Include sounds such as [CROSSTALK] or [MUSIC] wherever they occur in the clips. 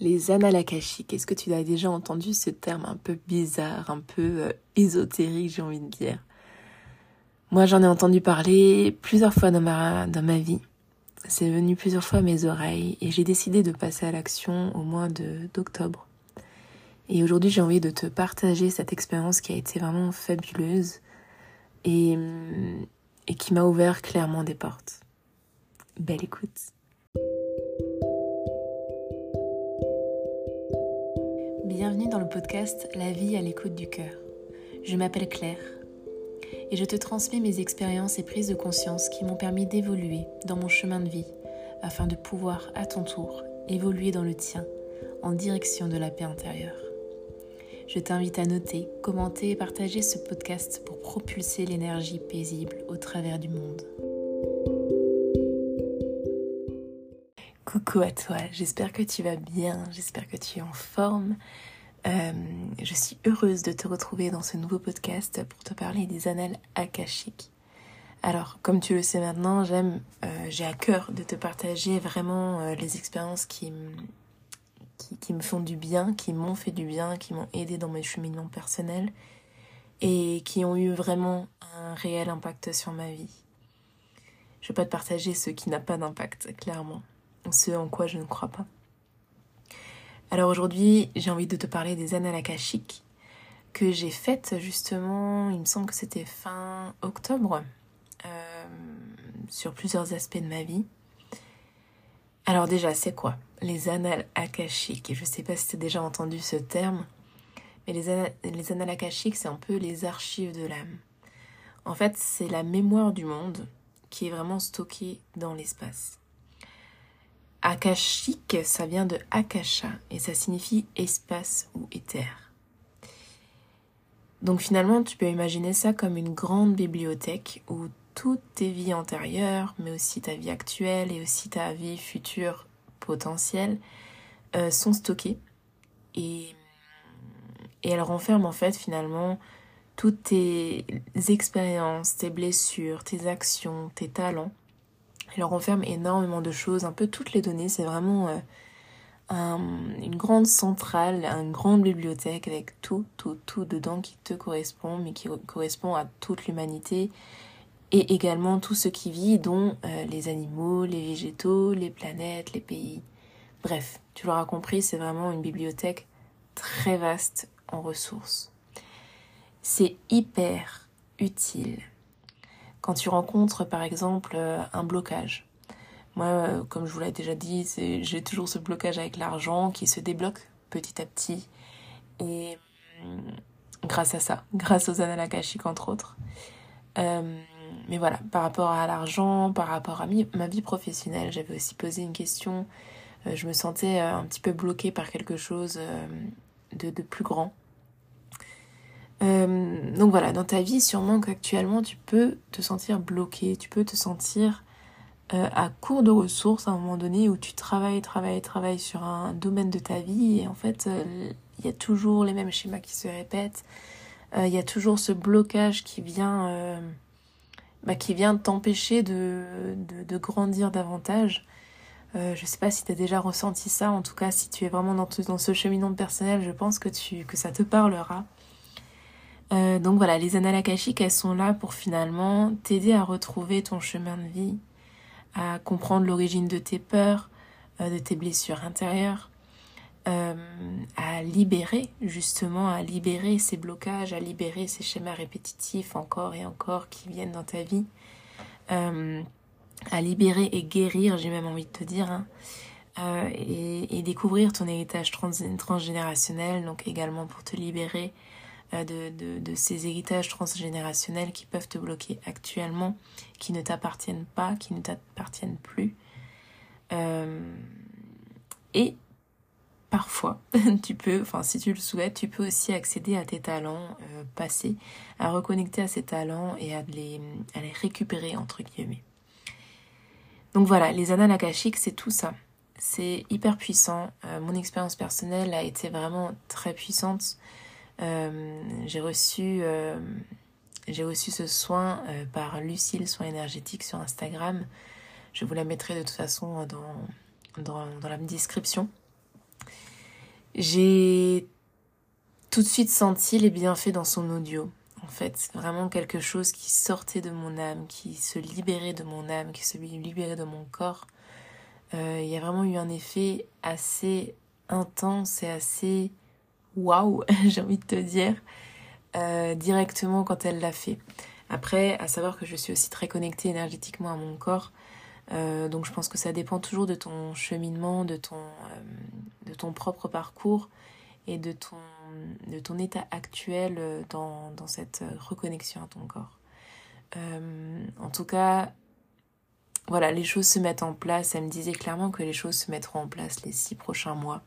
Les annales akashiques, est-ce que tu as déjà entendu ce terme un peu bizarre, un peu euh, ésotérique, j'ai envie de dire? Moi, j'en ai entendu parler plusieurs fois dans ma, dans ma vie. C'est venu plusieurs fois à mes oreilles et j'ai décidé de passer à l'action au mois d'octobre. Et aujourd'hui, j'ai envie de te partager cette expérience qui a été vraiment fabuleuse et, et qui m'a ouvert clairement des portes. Belle écoute. Bienvenue dans le podcast La vie à l'écoute du cœur. Je m'appelle Claire et je te transmets mes expériences et prises de conscience qui m'ont permis d'évoluer dans mon chemin de vie afin de pouvoir à ton tour évoluer dans le tien en direction de la paix intérieure. Je t'invite à noter, commenter et partager ce podcast pour propulser l'énergie paisible au travers du monde. Coucou à toi, j'espère que tu vas bien, j'espère que tu es en forme. Euh, je suis heureuse de te retrouver dans ce nouveau podcast pour te parler des annales akashiques. Alors, comme tu le sais maintenant, j'aime, euh, j'ai à cœur de te partager vraiment euh, les expériences qui, qui, me font du bien, qui m'ont fait du bien, qui m'ont aidé dans mes cheminements personnels et qui ont eu vraiment un réel impact sur ma vie. Je ne vais pas te partager ce qui n'a pas d'impact, clairement ce en quoi je ne crois pas. Alors aujourd'hui, j'ai envie de te parler des annales que j'ai faites justement, il me semble que c'était fin octobre, euh, sur plusieurs aspects de ma vie. Alors déjà, c'est quoi les annales Je ne sais pas si tu as déjà entendu ce terme, mais les, les annales c'est un peu les archives de l'âme. En fait, c'est la mémoire du monde qui est vraiment stockée dans l'espace. Akashique, ça vient de Akasha et ça signifie espace ou éther. Donc finalement, tu peux imaginer ça comme une grande bibliothèque où toutes tes vies antérieures, mais aussi ta vie actuelle et aussi ta vie future potentielle, euh, sont stockées. Et, et elle renferme en fait finalement toutes tes expériences, tes blessures, tes actions, tes talents elle renferme énormément de choses, un peu toutes les données. C'est vraiment euh, une grande centrale, une grande bibliothèque avec tout, tout, tout dedans qui te correspond, mais qui correspond à toute l'humanité. Et également tout ce qui vit, dont euh, les animaux, les végétaux, les planètes, les pays. Bref, tu l'auras compris, c'est vraiment une bibliothèque très vaste en ressources. C'est hyper utile quand tu rencontres par exemple euh, un blocage. Moi, euh, comme je vous l'ai déjà dit, j'ai toujours ce blocage avec l'argent qui se débloque petit à petit. Et hum, grâce à ça, [LAUGHS] grâce aux annales entre autres. Euh, mais voilà, par rapport à l'argent, par rapport à ma vie professionnelle, j'avais aussi posé une question. je me sentais un petit peu bloquée par quelque chose de plus grand. Euh, donc voilà, dans ta vie, sûrement qu'actuellement, tu peux te sentir bloqué, tu peux te sentir euh, à court de ressources à un moment donné où tu travailles, travailles, travailles sur un domaine de ta vie et en fait, euh, il y a toujours les mêmes schémas qui se répètent, il y a toujours ce blocage qui vient, bah, qui vient t'empêcher de, de, grandir davantage. je sais pas si tu as déjà ressenti ça, en tout cas si tu es vraiment dans, dans ce cheminement personnel, je pense que, tu, que ça te parlera. Euh, donc voilà, les annales elles sont là pour finalement t'aider à retrouver ton chemin de vie, à comprendre l'origine de tes peurs, euh, de tes blessures intérieures, euh, à libérer justement, à libérer ces blocages, à libérer ces schémas répétitifs encore et encore qui viennent dans ta vie, à libérer et guérir, j'ai même envie de te dire, hein, et, découvrir ton héritage transgénérationnel, donc également pour te libérer euh, de, de, ces héritages transgénérationnels qui peuvent te bloquer actuellement, qui ne t'appartiennent pas, qui ne t'appartiennent plus. Euh, et parfois, [LAUGHS] tu peux, enfin si tu le souhaites, tu peux aussi accéder à tes talents euh, passés, à reconnecter à ces talents et à les, à les récupérer entre guillemets. Donc voilà, les annales akashiques, c'est tout ça. C'est hyper puissant. mon expérience personnelle a été vraiment très puissante. Euh, j'ai reçu, euh, reçu ce soin euh, par Lucille Soin énergétique sur Instagram. Je vous la mettrai de toute façon dans, dans, dans la description. j'ai tout de suite senti les bienfaits dans son audio. En fait, vraiment quelque chose qui sortait de mon âme, qui se libérait de mon âme, qui se libérait de mon corps. Il y a vraiment eu un effet assez intense et assez waouh, [LAUGHS] j'ai envie de te dire, euh, directement quand elle l'a fait. Après, à savoir que je suis aussi très connectée énergétiquement à mon corps, euh, donc je pense que ça dépend toujours de ton cheminement, de ton, de ton propre parcours et de ton, de ton état actuel euh, dans, dans cette euh, reconnexion à ton corps. Euh, en tout cas, voilà, les choses se mettent en place. Elle me disait clairement que les choses se mettront en place les six prochains mois.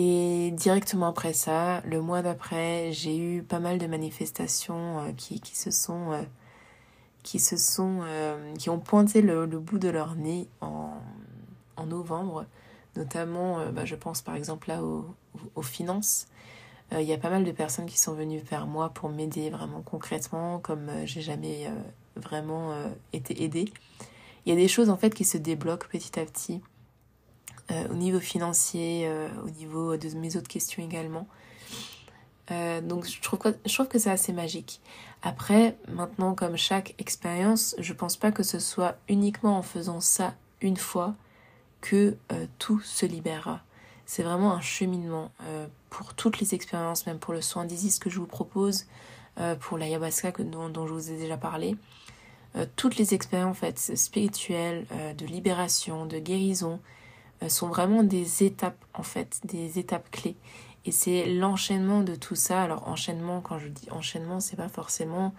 Et directement après ça, le mois d'après, j'ai eu pas mal de manifestations qui, qui se sont, qui se sont, qui ont pointé le, bout de leur nez en, en novembre notamment, euh, bah, je pense par exemple là aux, finances. Euh, il y a pas mal de personnes qui sont venues vers moi pour m'aider vraiment concrètement, comme euh, j'ai jamais vraiment été aidée. Il y a des choses en fait qui se débloquent petit à petit au niveau financier, au niveau de mes autres questions également. donc je trouve, que, je trouve que c'est assez magique. Après, maintenant, comme chaque expérience, je pense pas que ce soit uniquement en faisant ça une fois que euh, tout se libérera. C'est vraiment un cheminement euh, pour toutes les expériences, même pour le soin d'Isis que je vous propose, euh, pour l'ayahuasca dont, dont je vous ai déjà parlé. toutes les expériences en fait, spirituelles, de libération, de guérison, sont vraiment des étapes en fait, des étapes clés. Et c'est l'enchaînement de tout ça. Alors enchaînement, quand je dis enchaînement, c'est pas forcément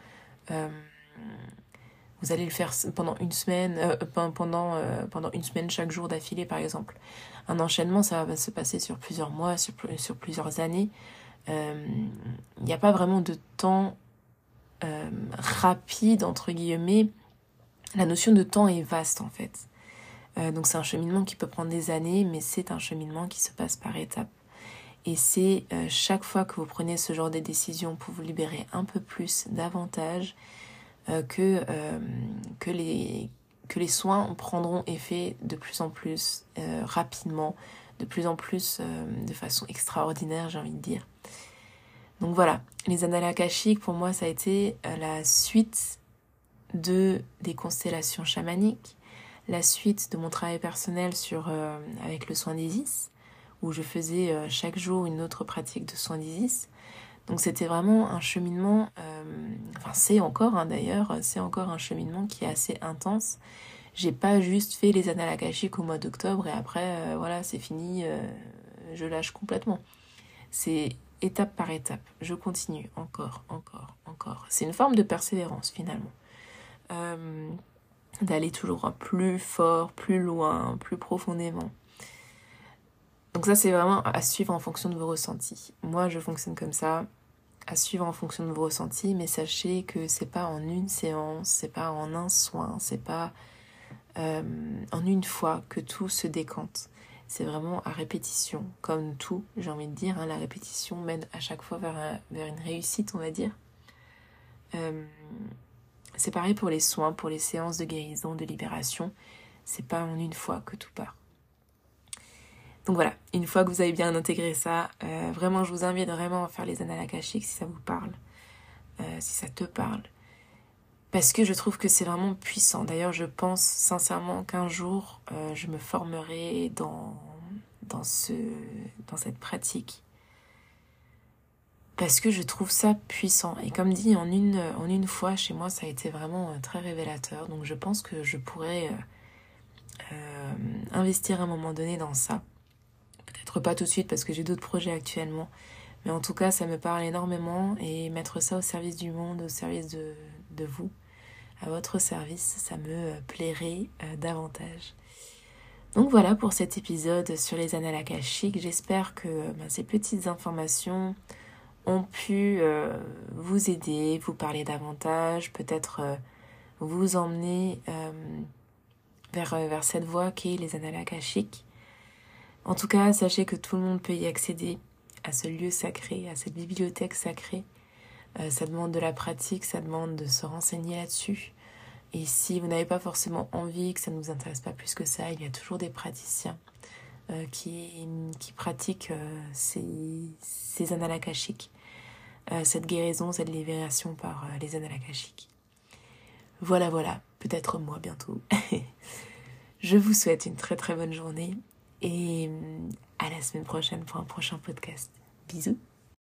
vous allez le faire pendant une semaine, euh, pendant, euh, pendant une semaine chaque jour d'affilée par exemple. Un enchaînement, ça va se passer sur plusieurs mois, sur, sur plusieurs années. Il euh, n'y a pas vraiment de temps rapide, entre guillemets. La notion de temps est vaste en fait. Donc c'est un cheminement qui peut prendre des années, mais c'est un cheminement qui se passe par étapes. Et c'est chaque fois que vous prenez ce genre de décision pour vous libérer un peu plus, davantage, euh, que, euh, que, les, que les soins prendront effet de plus en plus euh, rapidement, de plus en plus de façon extraordinaire, j'ai envie de dire. Donc voilà, les annales akashiques, pour moi, ça a été la suite de des constellations chamaniques, la suite de mon travail personnel sur, avec le soin d'Isis, où je faisais chaque jour une autre pratique de soin d'Isis. Donc c'était vraiment un cheminement, euh, enfin c'est encore hein, d'ailleurs, c'est encore un cheminement qui est assez intense. J'ai pas juste fait les annales au mois d'octobre et après euh, voilà c'est fini, euh, je lâche complètement. C'est étape par étape, je continue encore, encore, encore. C'est une forme de persévérance finalement. D'aller toujours plus fort, plus loin, plus profondément. Donc ça c'est vraiment à suivre en fonction de vos ressentis. Moi je fonctionne comme ça à suivre en fonction de vos ressentis, mais sachez que c'est pas en une séance, c'est pas en un soin, c'est pas euh, en une fois que tout se décante. C'est vraiment à répétition, comme tout, j'ai envie de dire. Hein, la répétition mène à chaque fois vers, une réussite, on va dire. Euh, c'est pareil pour les soins, pour les séances de guérison, de libération. C'est pas en une fois que tout part. Donc voilà, une fois que vous avez bien intégré ça, euh, vraiment je vous invite vraiment à faire les annales si ça vous parle, euh, si ça te parle. Parce que je trouve que c'est vraiment puissant. D'ailleurs, je pense sincèrement qu'un jour, euh, je me formerai dans, dans, ce, dans cette pratique. Parce que je trouve ça puissant. Et comme dit, en une, en une fois, chez moi, ça a été vraiment très révélateur. Donc je pense que je pourrais investir à un moment donné dans ça pas tout de suite parce que j'ai d'autres projets actuellement. Mais en tout cas, ça me parle énormément et mettre ça au service du monde, au service de, de vous, à votre service, ça me plairait euh, davantage. Donc voilà pour cet épisode sur les annales akashiques. J'espère que ben, ces petites informations ont pu euh, vous aider, vous parler davantage, peut-être euh, vous emmener vers, vers cette voie qu'est les annales akashiques. En tout cas, sachez que tout le monde peut y accéder à ce lieu sacré, à cette bibliothèque sacrée. Euh, ça demande de la pratique, ça demande de se renseigner là-dessus. Et si vous n'avez pas forcément envie, que ça ne vous intéresse pas plus que ça, il y a toujours des praticiens qui, qui pratiquent ces, ces annales akashiques, cette guérison, cette libération par les annales akashiques. Voilà, voilà, peut-être moi bientôt. [LAUGHS] Je vous souhaite une très très bonne journée et à la semaine prochaine pour un prochain podcast. Bisous